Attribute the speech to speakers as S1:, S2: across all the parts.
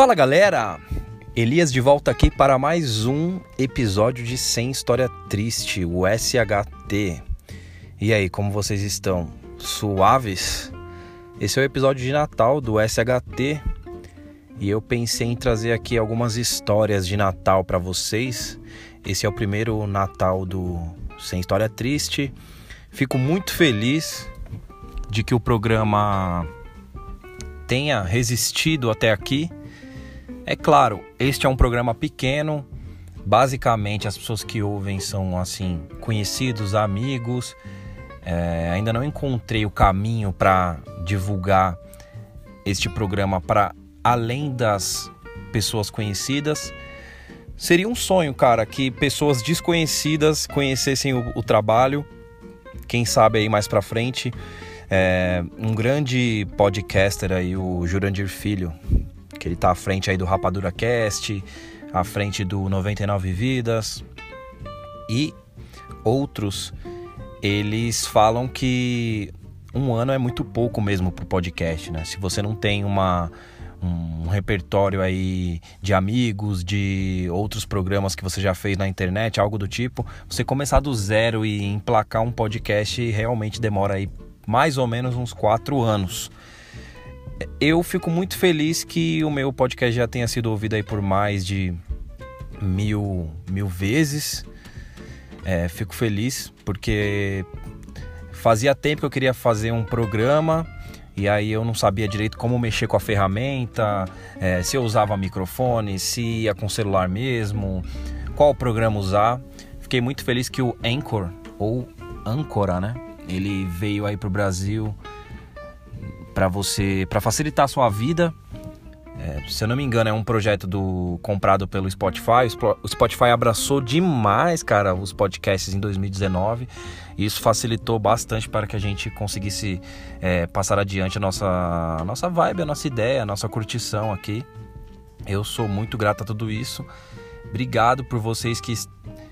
S1: Fala galera! Elias de volta aqui para mais um episódio de Sem História Triste, o SHT. E aí, como vocês estão? Suaves? Esse é o episódio de Natal do SHT e eu pensei em trazer aqui algumas histórias de Natal para vocês. Esse é o primeiro Natal do Sem História Triste. Fico muito feliz de que o programa tenha resistido até aqui. É claro, este é um programa pequeno. Basicamente, as pessoas que ouvem são assim conhecidos, amigos. É, ainda não encontrei o caminho para divulgar este programa para além das pessoas conhecidas. Seria um sonho, cara, que pessoas desconhecidas conhecessem o, o trabalho. Quem sabe aí mais para frente é, um grande podcaster aí, o Jurandir Filho, que ele tá à frente aí do Rapadura Cast, à frente do 99 Vidas e outros, eles falam que um ano é muito pouco mesmo pro podcast, né? Se você não tem uma um repertório aí de amigos, de outros programas que você já fez na internet, algo do tipo, você começar do zero e emplacar um podcast realmente demora aí mais ou menos uns quatro anos. Eu fico muito feliz que o meu podcast já tenha sido ouvido aí por mais de mil, mil vezes. É, fico feliz porque fazia tempo que eu queria fazer um programa e aí eu não sabia direito como mexer com a ferramenta, é, se eu usava microfone, se ia com celular mesmo, qual programa usar. Fiquei muito feliz que o Anchor, ou Ancora, né? Ele veio aí para o Brasil para você, para facilitar a sua vida. É, se eu não me engano, é um projeto do comprado pelo Spotify. O Spotify abraçou demais, cara, os podcasts em 2019. E isso facilitou bastante para que a gente conseguisse é, passar adiante a nossa, a nossa vibe, a nossa ideia, a nossa curtição aqui. Eu sou muito grato a tudo isso. Obrigado por vocês que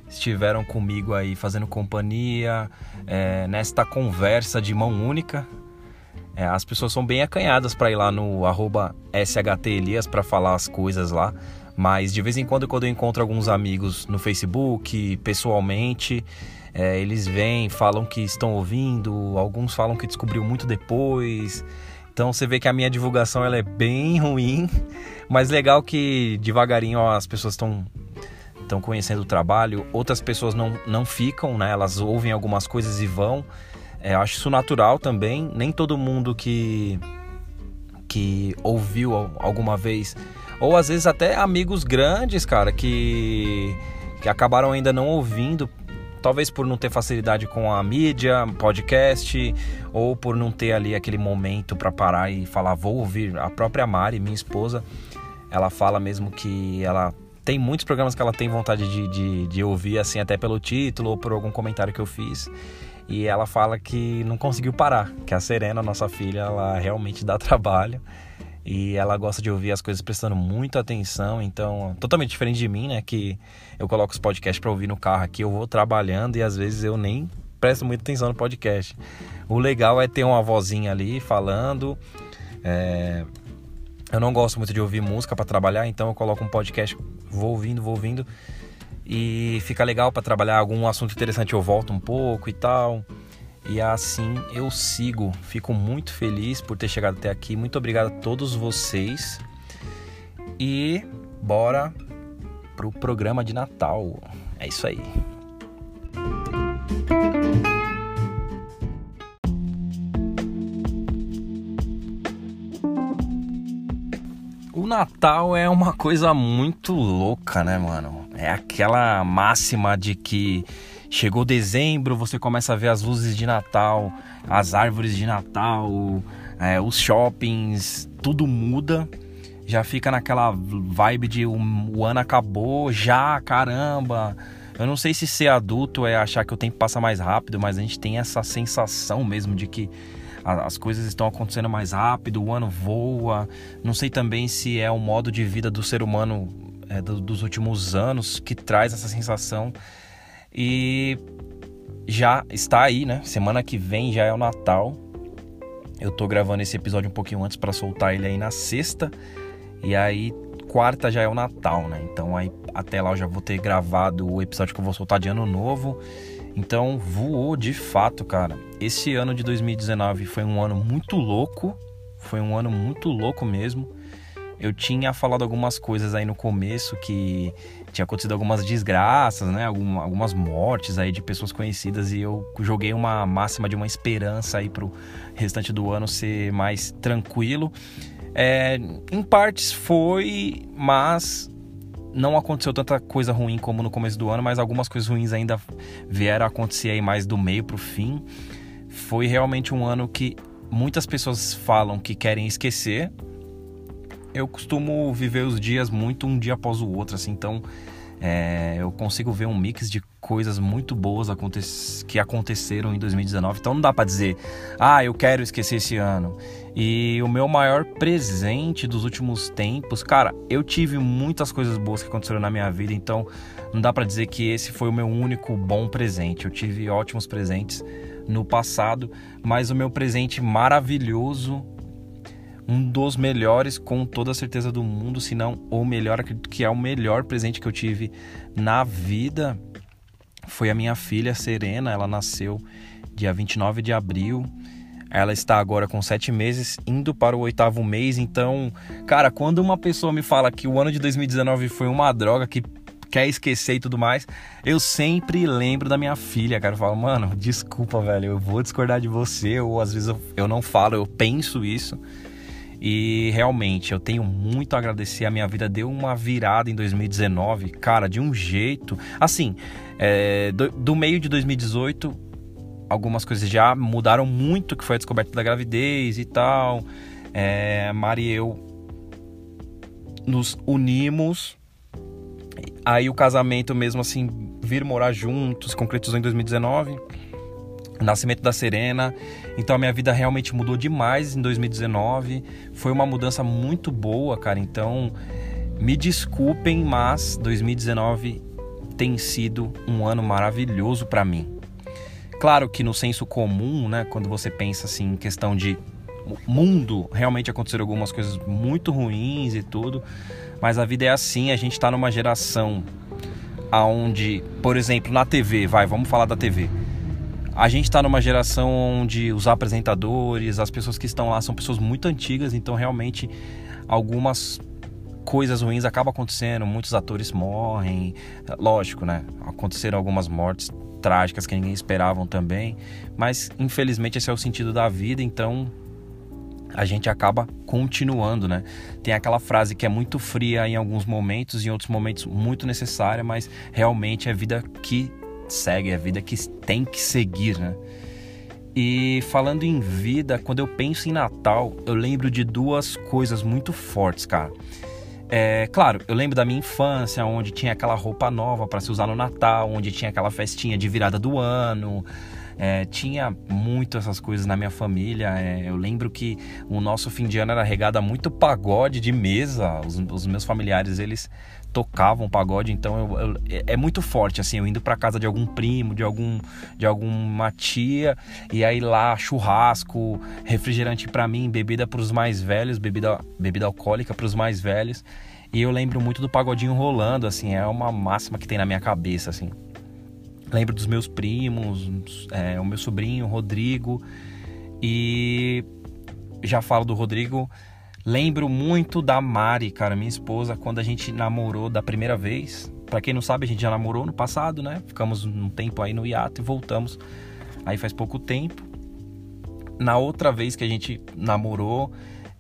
S1: estiveram comigo aí fazendo companhia é, nesta conversa de mão única. É, as pessoas são bem acanhadas para ir lá no SHTElias para falar as coisas lá. Mas de vez em quando, quando eu encontro alguns amigos no Facebook, pessoalmente, é, eles vêm, falam que estão ouvindo, alguns falam que descobriu muito depois. Então você vê que a minha divulgação ela é bem ruim, mas legal que devagarinho ó, as pessoas estão estão conhecendo o trabalho, outras pessoas não, não ficam, né? Elas ouvem algumas coisas e vão. É, eu acho isso natural também. Nem todo mundo que que ouviu alguma vez, ou às vezes até amigos grandes, cara, que que acabaram ainda não ouvindo, talvez por não ter facilidade com a mídia, podcast, ou por não ter ali aquele momento para parar e falar vou ouvir. A própria Mari, minha esposa, ela fala mesmo que ela tem muitos programas que ela tem vontade de, de, de, ouvir, assim, até pelo título ou por algum comentário que eu fiz. E ela fala que não conseguiu parar, que a Serena, nossa filha, ela realmente dá trabalho. E ela gosta de ouvir as coisas prestando muita atenção, então, totalmente diferente de mim, né? Que eu coloco os podcasts para ouvir no carro aqui, eu vou trabalhando e às vezes eu nem presto muita atenção no podcast. O legal é ter uma vozinha ali falando. É, eu não gosto muito de ouvir música para trabalhar, então eu coloco um podcast, vou ouvindo, vou ouvindo e fica legal para trabalhar algum assunto interessante eu volto um pouco e tal. E assim eu sigo. Fico muito feliz por ter chegado até aqui. Muito obrigado a todos vocês. E bora pro programa de Natal. É isso aí. Natal é uma coisa muito louca, né, mano? É aquela máxima de que chegou dezembro, você começa a ver as luzes de Natal, as árvores de Natal, é, os shoppings, tudo muda. Já fica naquela vibe de um, o ano acabou, já, caramba. Eu não sei se ser adulto é achar que o tempo passa mais rápido, mas a gente tem essa sensação mesmo de que as coisas estão acontecendo mais rápido, o ano voa. Não sei também se é o modo de vida do ser humano é, do, dos últimos anos que traz essa sensação. E já está aí, né? Semana que vem já é o Natal. Eu tô gravando esse episódio um pouquinho antes para soltar ele aí na sexta. E aí quarta já é o Natal, né? Então aí até lá eu já vou ter gravado o episódio que eu vou soltar de ano novo. Então voou de fato, cara. Esse ano de 2019 foi um ano muito louco. Foi um ano muito louco mesmo. Eu tinha falado algumas coisas aí no começo que tinha acontecido algumas desgraças, né? algumas mortes aí de pessoas conhecidas e eu joguei uma máxima de uma esperança aí pro restante do ano ser mais tranquilo. É, em partes foi, mas não aconteceu tanta coisa ruim como no começo do ano, mas algumas coisas ruins ainda vieram a acontecer aí mais do meio pro fim. Foi realmente um ano que muitas pessoas falam que querem esquecer. Eu costumo viver os dias muito um dia após o outro, assim, então é, eu consigo ver um mix de coisas muito boas aconte que aconteceram em 2019. Então não dá para dizer, ah, eu quero esquecer esse ano. E o meu maior presente dos últimos tempos, cara, eu tive muitas coisas boas que aconteceram na minha vida, então não dá para dizer que esse foi o meu único bom presente. Eu tive ótimos presentes no passado, mas o meu presente maravilhoso um dos melhores, com toda a certeza do mundo, se não o melhor, acredito que é o melhor presente que eu tive na vida. Foi a minha filha Serena, ela nasceu dia 29 de abril. Ela está agora com sete meses, indo para o oitavo mês. Então, cara, quando uma pessoa me fala que o ano de 2019 foi uma droga, que quer esquecer e tudo mais, eu sempre lembro da minha filha, cara. Eu falo, mano, desculpa, velho, eu vou discordar de você, ou às vezes eu, eu não falo, eu penso isso. E realmente eu tenho muito a agradecer. A minha vida deu uma virada em 2019, cara, de um jeito. Assim, é, do, do, meio de 2018, algumas coisas já mudaram muito, que foi a descoberta da gravidez e tal. É, Mari e eu nos unimos. Aí o casamento mesmo assim, vir morar juntos, concretizou em 2019 nascimento da Serena. Então a minha vida realmente mudou demais em 2019. Foi uma mudança muito boa, cara. Então me desculpem, mas 2019 tem sido um ano maravilhoso para mim. Claro que no senso comum, né, quando você pensa assim em questão de mundo, realmente aconteceram algumas coisas muito ruins e tudo, mas a vida é assim, a gente está numa geração aonde, por exemplo, na TV, vai, vamos falar da TV a gente está numa geração onde os apresentadores, as pessoas que estão lá são pessoas muito antigas, então realmente algumas coisas ruins acabam acontecendo, muitos atores morrem, lógico, né? Aconteceram algumas mortes trágicas que ninguém esperavam também, mas infelizmente esse é o sentido da vida, então a gente acaba continuando, né? Tem aquela frase que é muito fria em alguns momentos, em outros momentos muito necessária, mas realmente é vida que segue, a vida que tem que seguir, né? E falando em vida, quando eu penso em Natal, eu lembro de duas coisas muito fortes, cara. É, claro, eu lembro da minha infância, onde tinha aquela roupa nova para se usar no Natal, onde tinha aquela festinha de virada do ano. É, tinha muito essas coisas na minha família. É, eu lembro que o nosso fim de ano era regado a muito pagode de mesa. Os, os meus familiares, eles tocavam pagode, então eu, eu, é muito forte assim, eu indo para casa de algum primo, de algum de alguma tia e aí lá churrasco, refrigerante para mim, bebida para os mais velhos, bebida bebida alcoólica para os mais velhos. E eu lembro muito do pagodinho rolando, assim, é uma máxima que tem na minha cabeça, assim. Lembro dos meus primos, é, o meu sobrinho, Rodrigo. E já falo do Rodrigo, Lembro muito da Mari, cara, minha esposa, quando a gente namorou da primeira vez. Para quem não sabe, a gente já namorou no passado, né? Ficamos um tempo aí no hiato e voltamos. Aí faz pouco tempo. Na outra vez que a gente namorou,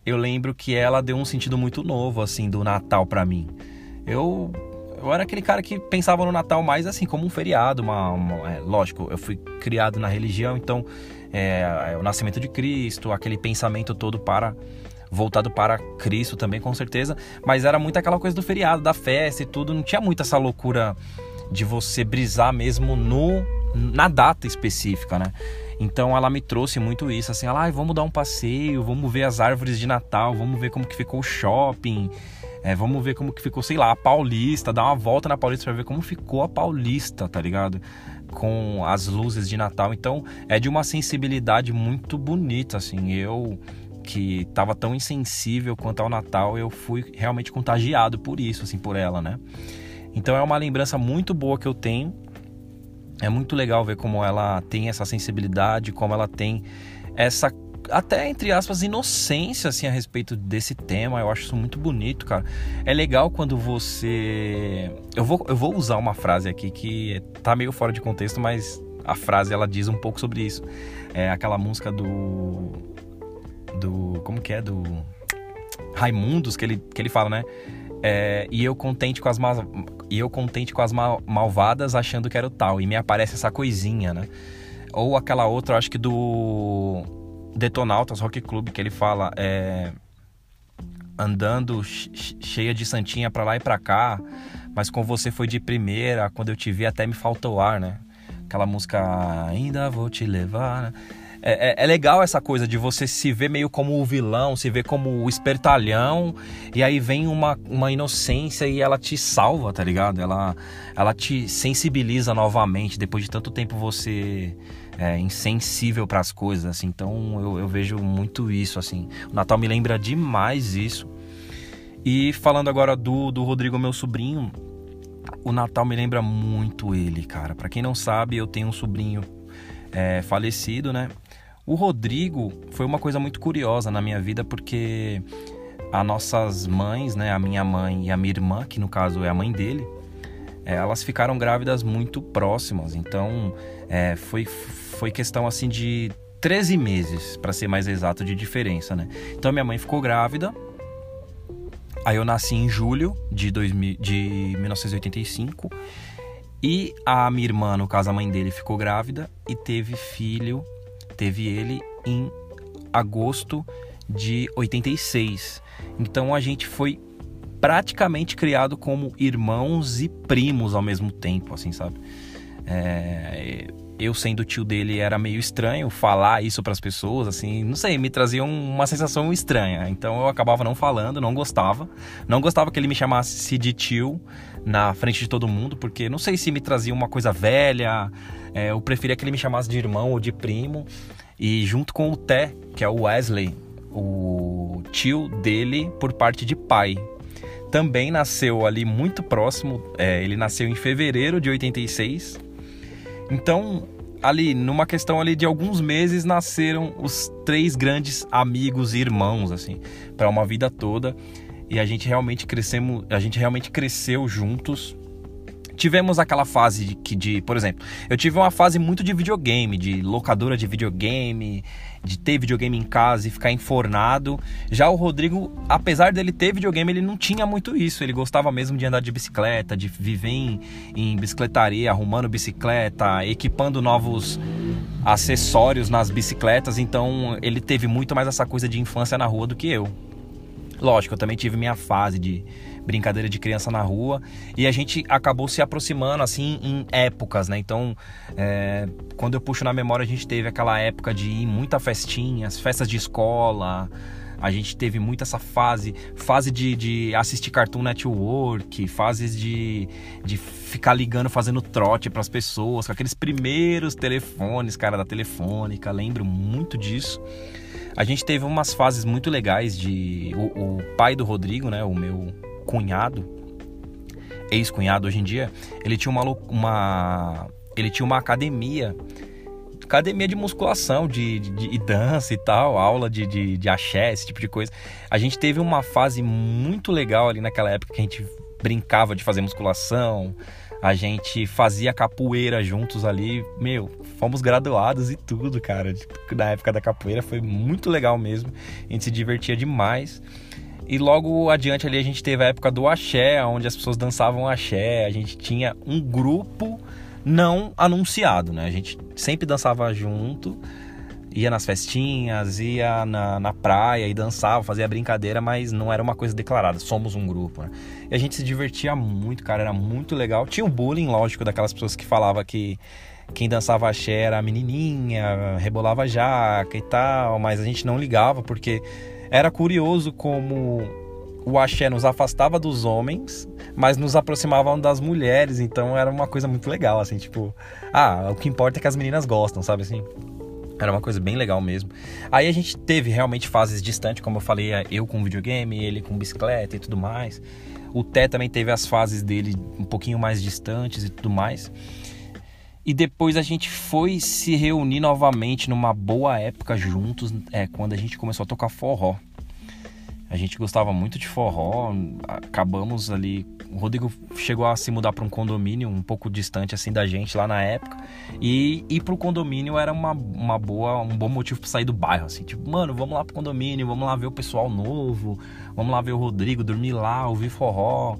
S1: eu lembro que ela deu um sentido muito novo, assim, do Natal para mim. Eu eu era aquele cara que pensava no Natal mais assim como um feriado, uma, uma é, lógico, eu fui criado na religião, então é, é, o nascimento de Cristo, aquele pensamento todo para voltado para Cristo também, com certeza. Mas era muito aquela coisa do feriado, da festa e tudo. Não tinha muito essa loucura de você brisar mesmo no na data específica, né? Então ela me trouxe muito isso, assim, ela, ah, vamos dar um passeio, vamos ver as árvores de Natal, vamos ver como que ficou o shopping, é, vamos ver como que ficou, sei lá, a Paulista, dar uma volta na Paulista para ver como ficou a Paulista, tá ligado? Com as luzes de Natal. Então é de uma sensibilidade muito bonita, assim. Eu que tava tão insensível quanto ao Natal, eu fui realmente contagiado por isso, assim, por ela, né? Então é uma lembrança muito boa que eu tenho. É muito legal ver como ela tem essa sensibilidade, como ela tem essa até entre aspas inocência assim a respeito desse tema. Eu acho isso muito bonito, cara. É legal quando você eu vou eu vou usar uma frase aqui que tá meio fora de contexto, mas a frase ela diz um pouco sobre isso. É aquela música do do como que é do Raimundos que ele que ele fala, né? É, e eu contente com as mal, e eu contente com as mal, malvadas achando que era o tal e me aparece essa coisinha, né? Ou aquela outra, acho que do Detonautas Rock Club que ele fala é, andando cheia de santinha para lá e para cá, mas com você foi de primeira, quando eu te vi até me faltou ar, né? Aquela música ainda vou te levar, né? É, é, é, legal essa coisa de você se ver meio como o vilão, se ver como o espertalhão, e aí vem uma, uma inocência e ela te salva, tá ligado? Ela, ela te sensibiliza novamente, depois de tanto tempo você é insensível para as coisas, assim. Então eu, eu vejo muito isso, assim. O Natal me lembra demais isso. E falando agora do, do Rodrigo, meu sobrinho, o Natal me lembra muito ele, cara. Para quem não sabe, eu tenho um sobrinho é, falecido, né? O Rodrigo foi uma coisa muito curiosa na minha vida porque as nossas mães, né, a minha mãe e a minha irmã, que no caso é a mãe dele, é, elas ficaram grávidas muito próximas. Então é, foi, foi questão assim de 13 meses, para ser mais exato, de diferença, né? Então minha mãe ficou grávida. Aí eu nasci em julho de, 2000, de 1985. E a minha irmã, no caso a mãe dele, ficou grávida e teve filho teve ele em agosto de 86. Então a gente foi praticamente criado como irmãos e primos ao mesmo tempo, assim, sabe? É, eu sendo tio dele era meio estranho falar isso para as pessoas, assim, não sei, me trazia uma sensação estranha. Então eu acabava não falando, não gostava, não gostava que ele me chamasse de tio na frente de todo mundo, porque não sei se me trazia uma coisa velha, é, eu preferia que ele me chamasse de irmão ou de primo. E junto com o Té, que é o Wesley, o tio dele por parte de pai. Também nasceu ali muito próximo, é, ele nasceu em fevereiro de 86. Então, ali, numa questão ali de alguns meses, nasceram os três grandes amigos e irmãos, assim, para uma vida toda. E a gente realmente crescemos, a gente realmente cresceu juntos tivemos aquela fase de, que de, por exemplo, eu tive uma fase muito de videogame, de locadora de videogame, de ter videogame em casa e ficar enfornado. Já o Rodrigo, apesar dele ter videogame, ele não tinha muito isso. Ele gostava mesmo de andar de bicicleta, de viver em, em bicicletaria, arrumando bicicleta, equipando novos acessórios nas bicicletas. Então ele teve muito mais essa coisa de infância na rua do que eu. Lógico, eu também tive minha fase de brincadeira de criança na rua e a gente acabou se aproximando assim em épocas, né? Então, é, quando eu puxo na memória, a gente teve aquela época de ir muita festinhas, festas de escola. A gente teve muito essa fase, fase de, de assistir Cartoon Network, fases de, de ficar ligando, fazendo trote para as pessoas, com aqueles primeiros telefones, cara, da telefônica, lembro muito disso. A gente teve umas fases muito legais de. O, o pai do Rodrigo, né? O meu cunhado, ex-cunhado hoje em dia, ele tinha uma, uma, ele tinha uma academia, academia de musculação, de, de, de dança e tal, aula de, de, de axé, esse tipo de coisa. A gente teve uma fase muito legal ali naquela época que a gente brincava de fazer musculação, a gente fazia capoeira juntos ali, meu, fomos graduados e tudo, cara. Na época da capoeira foi muito legal mesmo, a gente se divertia demais. E logo adiante ali a gente teve a época do axé, onde as pessoas dançavam axé. A gente tinha um grupo não anunciado, né? A gente sempre dançava junto, ia nas festinhas, ia na, na praia e dançava, fazia brincadeira, mas não era uma coisa declarada, somos um grupo, né? E a gente se divertia muito, cara, era muito legal. Tinha o bullying, lógico, daquelas pessoas que falava que quem dançava axé era a menininha, rebolava jaca e tal, mas a gente não ligava porque era curioso como o axé nos afastava dos homens, mas nos aproximavam das mulheres, então era uma coisa muito legal, assim, tipo, ah, o que importa é que as meninas gostam, sabe assim? Era uma coisa bem legal mesmo. Aí a gente teve realmente fases distantes, como eu falei, eu com videogame, ele com bicicleta e tudo mais. O Té também teve as fases dele um pouquinho mais distantes e tudo mais. E depois a gente foi se reunir novamente numa boa época juntos, é, quando a gente começou a tocar forró. A gente gostava muito de forró, acabamos ali. O Rodrigo chegou a se mudar para um condomínio um pouco distante assim da gente lá na época. E ir pro condomínio era uma, uma boa, um bom motivo para sair do bairro, assim, tipo, mano, vamos lá pro condomínio, vamos lá ver o pessoal novo, vamos lá ver o Rodrigo, dormir lá, ouvir forró.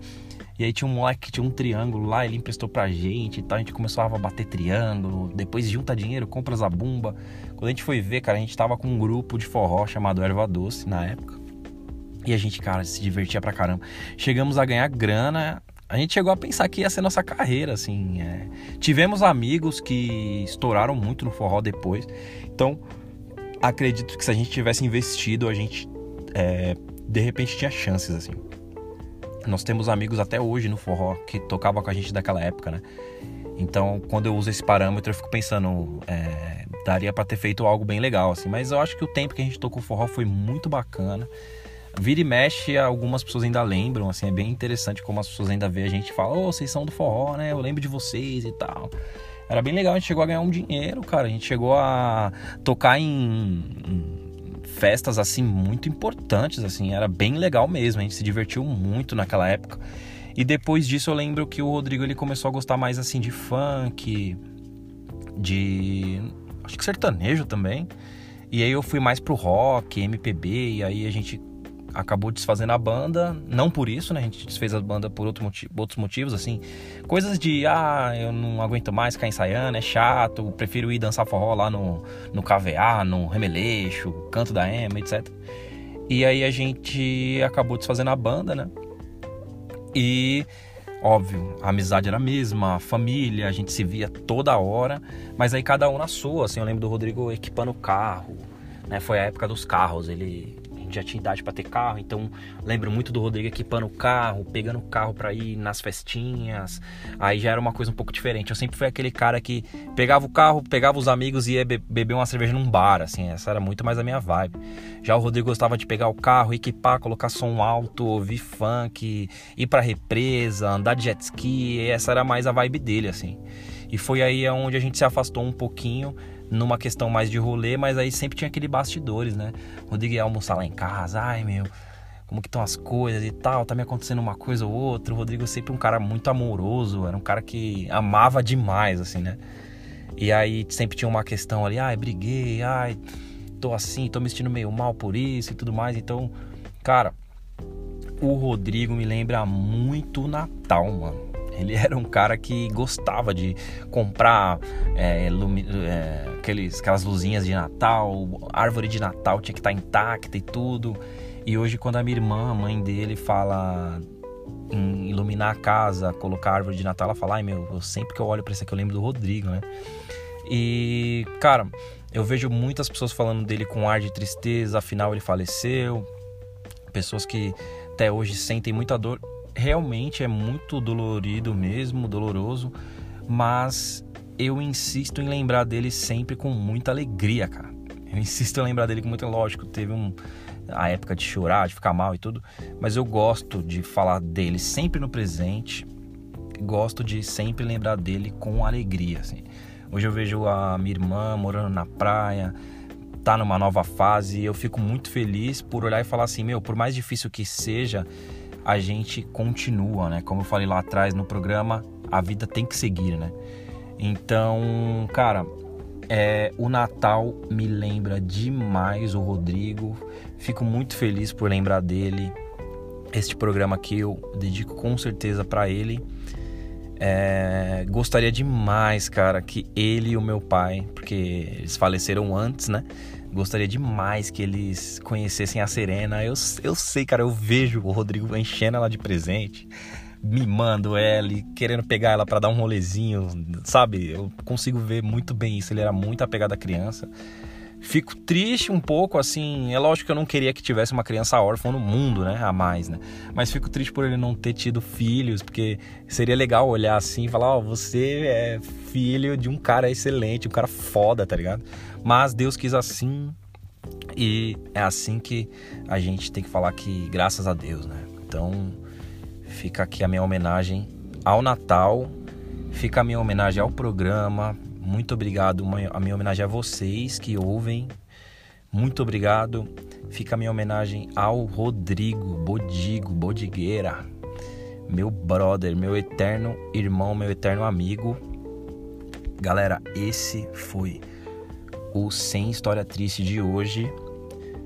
S1: E aí tinha um moleque que tinha um triângulo lá, ele emprestou pra gente e tal. A gente começou a bater triângulo, depois junta dinheiro, compra zabumba. Quando a gente foi ver, cara, a gente tava com um grupo de forró chamado Erva Doce na época. E a gente, cara, se divertia pra caramba. Chegamos a ganhar grana. A gente chegou a pensar que ia ser nossa carreira, assim. É... Tivemos amigos que estouraram muito no forró depois. Então, acredito que se a gente tivesse investido, a gente é... de repente tinha chances, assim. Nós temos amigos até hoje no forró que tocava com a gente daquela época, né? Então, quando eu uso esse parâmetro, eu fico pensando, é, daria para ter feito algo bem legal, assim. Mas eu acho que o tempo que a gente tocou forró foi muito bacana. Vira e mexe, algumas pessoas ainda lembram, assim, é bem interessante como as pessoas ainda vê a gente e falam, oh, vocês são do forró, né? Eu lembro de vocês e tal. Era bem legal, a gente chegou a ganhar um dinheiro, cara. A gente chegou a tocar em festas, assim, muito importantes, assim. Era bem legal mesmo, a gente se divertiu muito naquela época. E depois disso eu lembro que o Rodrigo ele começou a gostar mais, assim, de funk, de... acho que sertanejo também. E aí eu fui mais pro rock, MPB, e aí a gente acabou desfazendo a banda, não por isso, né? A gente desfez a banda por outro motivo, outros motivos, assim. Coisas de, ah, eu não aguento mais ficar ensaiando, é chato, prefiro ir dançar forró lá no, no KVA, no Remeleixo, Canto da Ema, etc. E aí a gente acabou desfazendo a banda, né? E, óbvio, a amizade era a mesma, a família, a gente se via toda hora, mas aí cada um na sua, assim. Eu lembro do Rodrigo equipando o carro, né? Foi a época dos carros, ele já tinha idade para ter carro, então lembro muito do Rodrigo equipando o carro, pegando o carro para ir nas festinhas. Aí já era uma coisa um pouco diferente. Eu sempre fui aquele cara que pegava o carro, pegava os amigos e ia beber uma cerveja num bar, assim, essa era muito mais a minha vibe. Já o Rodrigo gostava de pegar o carro, equipar, colocar som alto, ouvir funk, ir para represa, andar de jet ski, essa era mais a vibe dele, assim. E foi aí onde a gente se afastou um pouquinho numa questão mais de rolê, mas aí sempre tinha aquele bastidores, né? Rodrigo ia almoçar lá em casa, ai meu, como que estão as coisas e tal, tá me acontecendo uma coisa ou outra. O Rodrigo sempre um cara muito amoroso, era um cara que amava demais, assim, né? E aí sempre tinha uma questão ali, ai, briguei, ai, tô assim, tô me sentindo meio mal por isso e tudo mais. Então, cara, o Rodrigo me lembra muito Natal, mano. Ele era um cara que gostava de comprar é, é, aqueles, aquelas luzinhas de Natal, árvore de Natal tinha que estar tá intacta e tudo. E hoje, quando a minha irmã, a mãe dele, fala em iluminar a casa, colocar árvore de Natal, ela fala: ai meu, eu, sempre que eu olho para isso aqui eu lembro do Rodrigo, né? E, cara, eu vejo muitas pessoas falando dele com ar de tristeza, afinal ele faleceu. Pessoas que até hoje sentem muita dor realmente é muito dolorido mesmo, doloroso, mas eu insisto em lembrar dele sempre com muita alegria, cara. Eu insisto em lembrar dele com muita lógico, teve um a época de chorar, de ficar mal e tudo, mas eu gosto de falar dele sempre no presente. Gosto de sempre lembrar dele com alegria, assim. Hoje eu vejo a minha irmã morando na praia, tá numa nova fase, eu fico muito feliz por olhar e falar assim, meu, por mais difícil que seja, a gente continua, né? Como eu falei lá atrás no programa, a vida tem que seguir, né? Então, cara, é, o Natal me lembra demais o Rodrigo. Fico muito feliz por lembrar dele. Este programa aqui eu dedico com certeza para ele. É, gostaria demais, cara, que ele e o meu pai, porque eles faleceram antes, né? Gostaria demais que eles conhecessem a Serena. Eu, eu sei, cara, eu vejo o Rodrigo enchendo ela de presente, mimando ela e querendo pegar ela para dar um rolezinho, sabe? Eu consigo ver muito bem isso. Ele era muito apegado à criança. Fico triste um pouco, assim. É lógico que eu não queria que tivesse uma criança órfã no mundo, né? A mais, né? Mas fico triste por ele não ter tido filhos, porque seria legal olhar assim e falar: Ó, oh, você é filho de um cara excelente, um cara foda, tá ligado? Mas Deus quis assim. E é assim que a gente tem que falar que, graças a Deus, né? Então, fica aqui a minha homenagem ao Natal, fica a minha homenagem ao programa, muito obrigado. A minha homenagem a vocês que ouvem. Muito obrigado. Fica a minha homenagem ao Rodrigo Bodigo, Bodigueira. Meu brother, meu eterno irmão, meu eterno amigo. Galera, esse foi o Sem História Triste de hoje.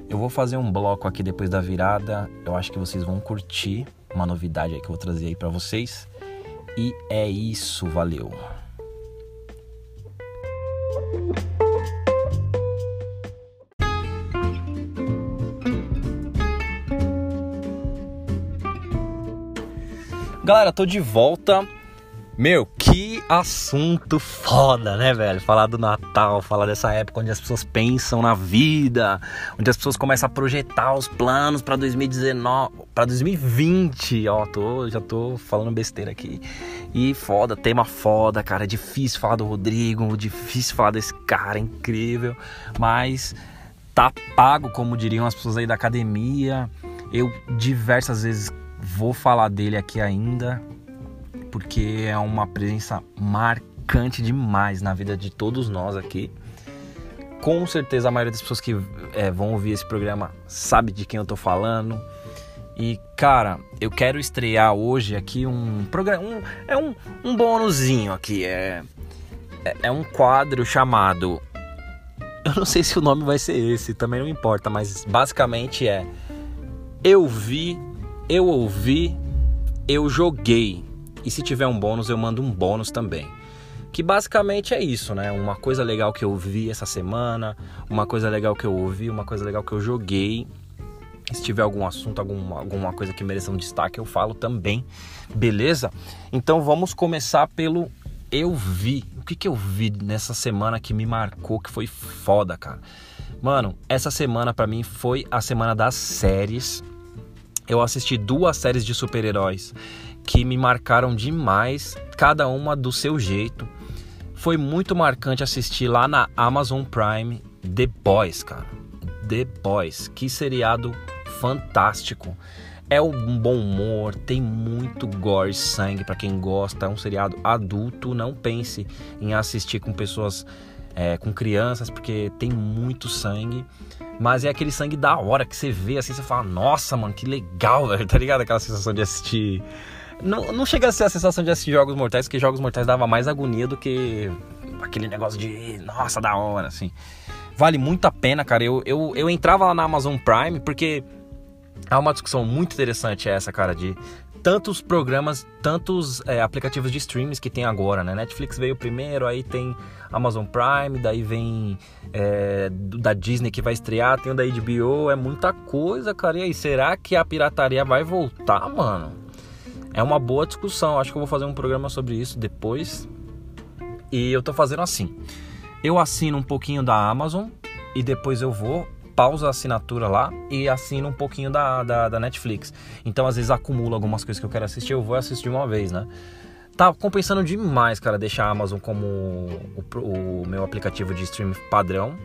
S1: Eu vou fazer um bloco aqui depois da virada. Eu acho que vocês vão curtir uma novidade aí que eu vou trazer aí para vocês. E é isso, valeu. Galera, tô de volta. Meu, que assunto foda, né, velho? Falar do Natal, falar dessa época onde as pessoas pensam na vida, onde as pessoas começam a projetar os planos para 2019, para 2020. Ó, tô, já tô falando besteira aqui. E foda, tema foda, cara. É difícil falar do Rodrigo, difícil falar desse cara incrível, mas tá pago, como diriam as pessoas aí da academia. Eu diversas vezes vou falar dele aqui ainda, porque é uma presença marcante demais na vida de todos nós aqui. Com certeza a maioria das pessoas que é, vão ouvir esse programa sabe de quem eu tô falando. E cara, eu quero estrear hoje aqui um programa. Um, é um, um bônusinho aqui. É, é, é um quadro chamado. Eu não sei se o nome vai ser esse, também não importa, mas basicamente é. Eu vi, eu ouvi, eu joguei. E se tiver um bônus, eu mando um bônus também. Que basicamente é isso, né? Uma coisa legal que eu vi essa semana, uma coisa legal que eu ouvi, uma coisa legal que eu joguei se tiver algum assunto, alguma, alguma coisa que mereça um destaque, eu falo também, beleza? Então vamos começar pelo eu vi. O que, que eu vi nessa semana que me marcou, que foi foda, cara? Mano, essa semana para mim foi a semana das séries. Eu assisti duas séries de super-heróis que me marcaram demais, cada uma do seu jeito. Foi muito marcante assistir lá na Amazon Prime The Boys, cara. The Boys, que seriado fantástico. É um bom humor, tem muito gore sangue para quem gosta. É um seriado adulto. Não pense em assistir com pessoas, é, com crianças, porque tem muito sangue. Mas é aquele sangue da hora que você vê assim, você fala, nossa, mano, que legal, velho. Tá ligado? Aquela sensação de assistir. Não, não chega a ser a sensação de assistir Jogos Mortais, porque Jogos Mortais dava mais agonia do que aquele negócio de, nossa, da hora, assim. Vale muito a pena, cara. Eu, eu, eu entrava lá na Amazon Prime porque Há uma discussão muito interessante essa, cara, de tantos programas, tantos é, aplicativos de streams que tem agora, né? Netflix veio primeiro, aí tem Amazon Prime, daí vem é, da Disney que vai estrear, tem o da HBO, é muita coisa, cara. E aí, será que a pirataria vai voltar, mano? É uma boa discussão, acho que eu vou fazer um programa sobre isso depois. E eu tô fazendo assim. Eu assino um pouquinho da Amazon e depois eu vou pausa a assinatura lá e assino um pouquinho da, da, da Netflix. Então, às vezes, acumulo algumas coisas que eu quero assistir, eu vou assistir uma vez, né? Tá compensando demais, cara, deixar a Amazon como o, o meu aplicativo de streaming padrão.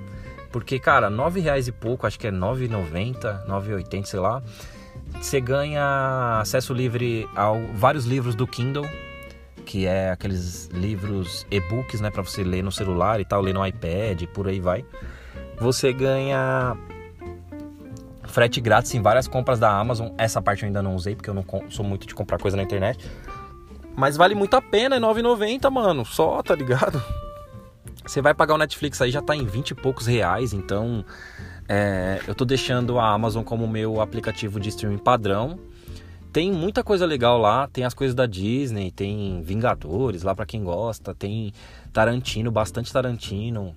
S1: Porque, cara, nove reais e pouco, acho que é 9,90, 9,80, sei lá. Você ganha acesso livre a vários livros do Kindle, que é aqueles livros e-books, né, para você ler no celular e tal, ler no iPad, por aí vai você ganha frete grátis em várias compras da Amazon. Essa parte eu ainda não usei porque eu não sou muito de comprar coisa na internet. Mas vale muito a pena, é 9,90, mano. Só, tá ligado? Você vai pagar o Netflix aí já tá em 20 e poucos reais, então é, eu tô deixando a Amazon como meu aplicativo de streaming padrão. Tem muita coisa legal lá, tem as coisas da Disney, tem Vingadores lá para quem gosta, tem Tarantino, bastante Tarantino.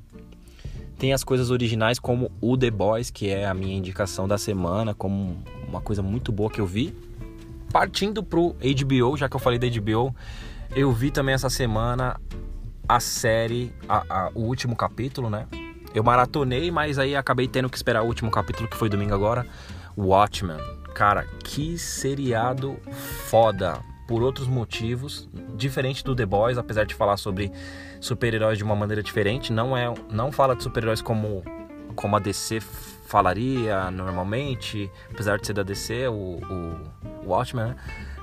S1: Tem as coisas originais como o The Boys, que é a minha indicação da semana, como uma coisa muito boa que eu vi. Partindo pro HBO, já que eu falei da HBO, eu vi também essa semana a série, a, a, o último capítulo, né? Eu maratonei, mas aí acabei tendo que esperar o último capítulo que foi domingo agora. Watchmen. Cara, que seriado foda. Por outros motivos, diferente do The Boys, apesar de falar sobre super-heróis de uma maneira diferente, não é, não fala de super-heróis como como a DC falaria normalmente, apesar de ser da DC, o, o, o Watchmen, né?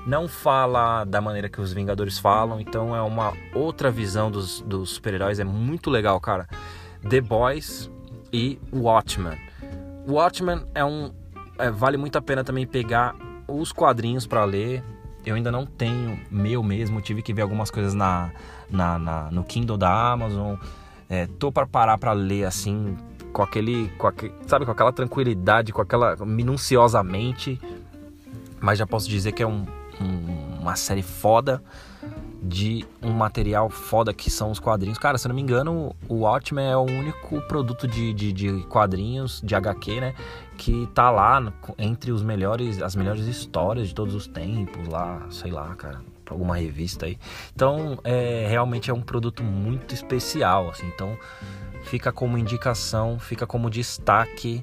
S1: não fala da maneira que os Vingadores falam, então é uma outra visão dos, dos super-heróis, é muito legal, cara. The Boys e Watchmen. Watchmen é um, é, vale muito a pena também pegar os quadrinhos para ler. Eu ainda não tenho meu mesmo, tive que ver algumas coisas na, na, na no Kindle da Amazon. É, tô para parar para ler assim, com aquele, com aquele, sabe, com aquela tranquilidade, com aquela minuciosamente. Mas já posso dizer que é um, um, uma série foda de um material foda que são os quadrinhos. Cara, se eu não me engano, o Watchmen é o único produto de, de, de, quadrinhos, de HQ, né? Que tá lá entre os melhores, as melhores histórias de todos os tempos, lá, sei lá, cara, pra alguma revista aí. Então, é, realmente é um produto muito especial, assim. Então, fica como indicação, fica como destaque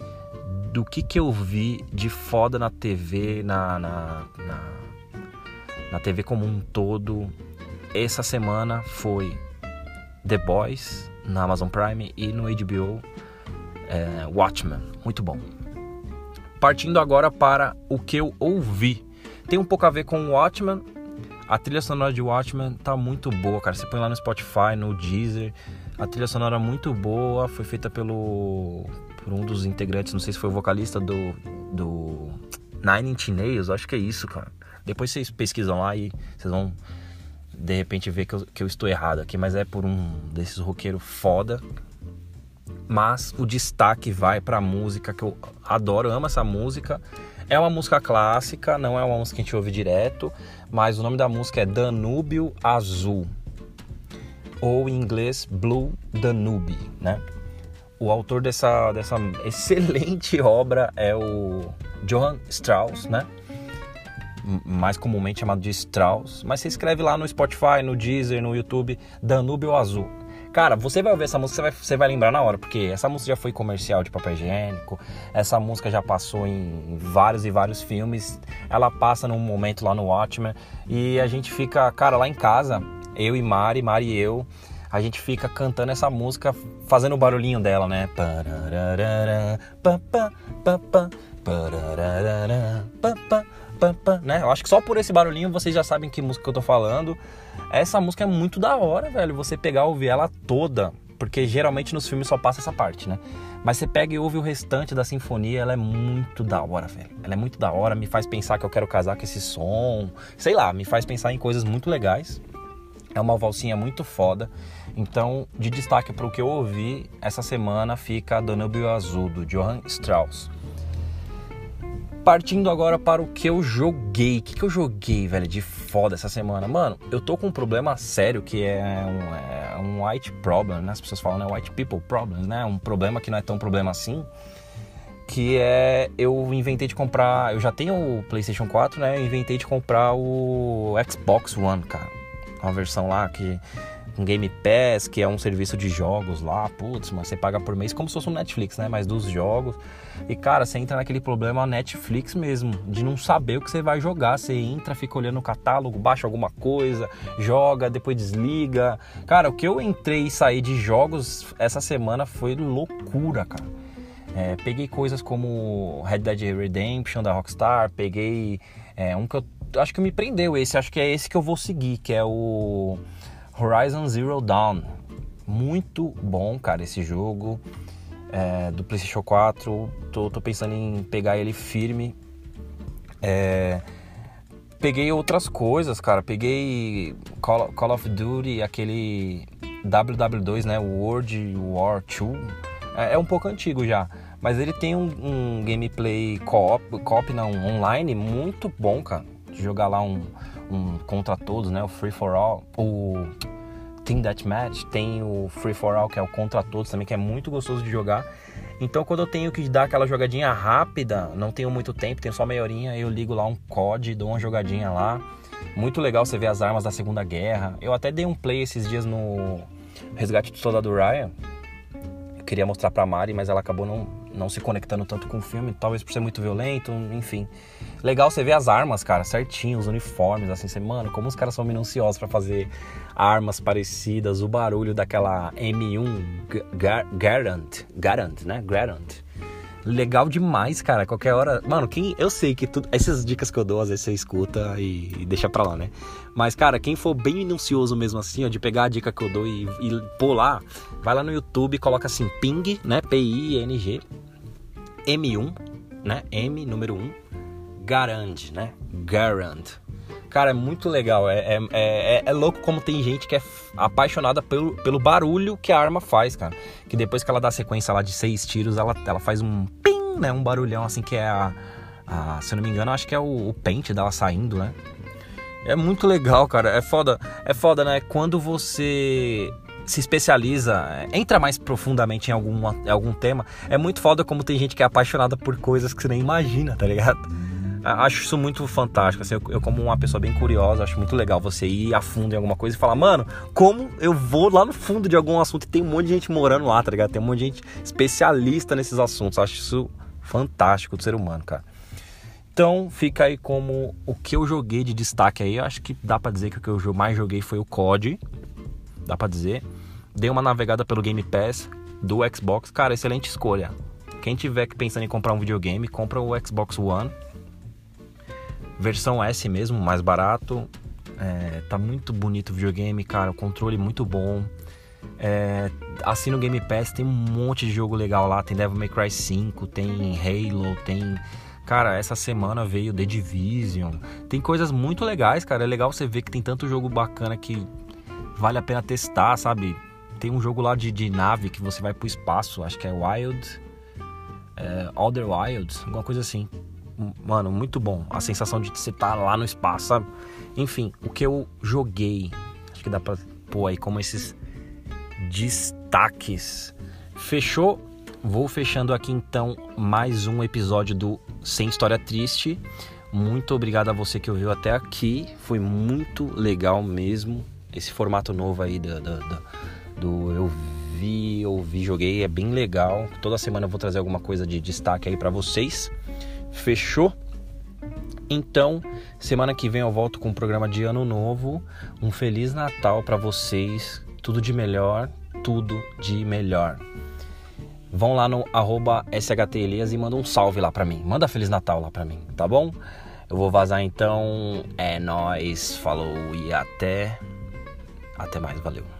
S1: do que que eu vi de foda na TV, na, na, na, na TV como um todo, essa semana foi The Boys na Amazon Prime e no HBO é, Watchmen. Muito bom. Partindo agora para o que eu ouvi. Tem um pouco a ver com Watchmen. A trilha sonora de Watchmen tá muito boa, cara. Você põe lá no Spotify, no Deezer. A trilha sonora muito boa. Foi feita pelo por um dos integrantes, não sei se foi o vocalista do, do Nine Inch Nails, acho que é isso, cara. Depois vocês pesquisam lá e vocês vão de repente ver que eu, que eu estou errado aqui, mas é por um desses roqueiros foda. Mas o destaque vai para a música que eu adoro, amo essa música. É uma música clássica, não é uma música que a gente ouve direto, mas o nome da música é Danúbio Azul, ou em inglês Blue Danube, né? O autor dessa, dessa excelente obra é o Johann Strauss, né? Mais comumente chamado de Strauss, mas você escreve lá no Spotify, no Deezer, no YouTube, Danúbio Azul. Cara, você vai ouvir essa música, você vai, você vai lembrar na hora, porque essa música já foi comercial de papel higiênico, essa música já passou em vários e vários filmes, ela passa num momento lá no Watchmen, e a gente fica, cara, lá em casa, eu e Mari, Mari e eu, a gente fica cantando essa música, fazendo o barulhinho dela, né? Pararara, pa, pa, pa, pa, né? Eu acho que só por esse barulhinho vocês já sabem que música que eu tô falando. Essa música é muito da hora, velho. Você pegar e ouvir ela toda. Porque geralmente nos filmes só passa essa parte, né? Mas você pega e ouve o restante da sinfonia, ela é muito da hora, velho. Ela é muito da hora, me faz pensar que eu quero casar com esse som. Sei lá, me faz pensar em coisas muito legais. É uma valsinha muito foda. Então, de destaque para o que eu ouvi, essa semana fica Danúbio Azul, do Johann Strauss. Partindo agora para o que eu joguei. O que, que eu joguei, velho, de foda essa semana? Mano, eu tô com um problema sério que é um, é um white problem, né? As pessoas falam, né? White people problem, né? Um problema que não é tão problema assim. Que é, eu inventei de comprar, eu já tenho o PlayStation 4, né? Eu inventei de comprar o Xbox One, cara. Uma versão lá que um Game Pass, que é um serviço de jogos lá, putz, mas você paga por mês como se fosse um Netflix, né? Mas dos jogos. E cara, você entra naquele problema Netflix mesmo, de não saber o que você vai jogar. Você entra, fica olhando o catálogo, baixa alguma coisa, joga, depois desliga. Cara, o que eu entrei e saí de jogos essa semana foi loucura, cara. É, peguei coisas como Red Dead Redemption da Rockstar, peguei é, um que eu acho que me prendeu esse, acho que é esse que eu vou seguir, que é o Horizon Zero Dawn. Muito bom, cara, esse jogo é, do PlayStation 4. Tô, tô, pensando em pegar ele firme. É, peguei outras coisas, cara. Peguei Call, Call, of Duty, aquele WW2, né? World War 2. É, é um pouco antigo já. Mas ele tem um, um gameplay co-op, co não, online muito bom, cara. De jogar lá um, um contra todos, né? O Free for All, o Team Deathmatch, tem o Free for All, que é o contra todos também, que é muito gostoso de jogar. Então, quando eu tenho que dar aquela jogadinha rápida, não tenho muito tempo, tenho só meia horinha, eu ligo lá um COD, dou uma jogadinha lá. Muito legal você ver as armas da Segunda Guerra. Eu até dei um play esses dias no Resgate do Soldado Ryan. queria mostrar pra Mari, mas ela acabou não, não se conectando tanto com o filme, talvez por ser muito violento, enfim. Legal você ver as armas, cara, certinho, os uniformes, assim, você, mano, como os caras são minuciosos para fazer armas parecidas, o barulho daquela M1 Garant, Garant, né? Garant legal demais, cara. Qualquer hora. Mano, quem. Eu sei que tudo. Essas dicas que eu dou, às vezes você escuta e, e deixa pra lá, né? Mas, cara, quem for bem minucioso mesmo assim, ó, de pegar a dica que eu dou e, e lá, vai lá no YouTube coloca assim, ping, né? P-I-N-G, M1, né? M, número 1, Garand, né? Garand. Cara, é muito legal. É, é, é, é, louco como tem gente que é apaixonada pelo, pelo barulho que a arma faz, cara. Que depois que ela dá sequência lá de seis tiros, ela, ela faz um pim, né? Um barulhão assim que é a. a se eu não me engano, acho que é o, o pente dela saindo, né? É muito legal, cara. É foda. É foda, né? Quando você se especializa, entra mais profundamente em algum, algum tema, é muito foda como tem gente que é apaixonada por coisas que você nem imagina, tá ligado? Acho isso muito fantástico. Assim, eu, eu, como uma pessoa bem curiosa, acho muito legal você ir a fundo em alguma coisa e falar, mano, como eu vou lá no fundo de algum assunto e tem um monte de gente morando lá, tá ligado? Tem um monte de gente especialista nesses assuntos. acho isso fantástico do ser humano, cara. Então fica aí como o que eu joguei de destaque aí. Acho que dá para dizer que o que eu mais joguei foi o COD. Dá para dizer. Dei uma navegada pelo Game Pass do Xbox. Cara, excelente escolha. Quem tiver pensando em comprar um videogame, compra o Xbox One Versão S mesmo, mais barato. É, tá muito bonito o videogame, cara. O controle muito bom. É, assina o Game Pass, tem um monte de jogo legal lá. Tem Devil May Cry 5, tem Halo, tem. Cara, essa semana veio The Division. Tem coisas muito legais, cara. É legal você ver que tem tanto jogo bacana que vale a pena testar, sabe? Tem um jogo lá de, de nave que você vai pro espaço, acho que é Wild. É, Other Wilds, alguma coisa assim mano, muito bom. A sensação de você estar tá lá no espaço, sabe? Enfim, o que eu joguei, acho que dá pra pôr aí como esses destaques. Fechou? Vou fechando aqui então mais um episódio do Sem História Triste. Muito obrigado a você que ouviu até aqui. Foi muito legal mesmo. Esse formato novo aí do, do, do, do Eu Vi, Ouvi, Joguei é bem legal. Toda semana eu vou trazer alguma coisa de destaque aí para vocês. Fechou? Então, semana que vem eu volto com um programa de ano novo. Um feliz Natal para vocês. Tudo de melhor, tudo de melhor. Vão lá no arroba e manda um salve lá pra mim. Manda Feliz Natal lá pra mim, tá bom? Eu vou vazar então. É nós, falou e até. Até mais, valeu.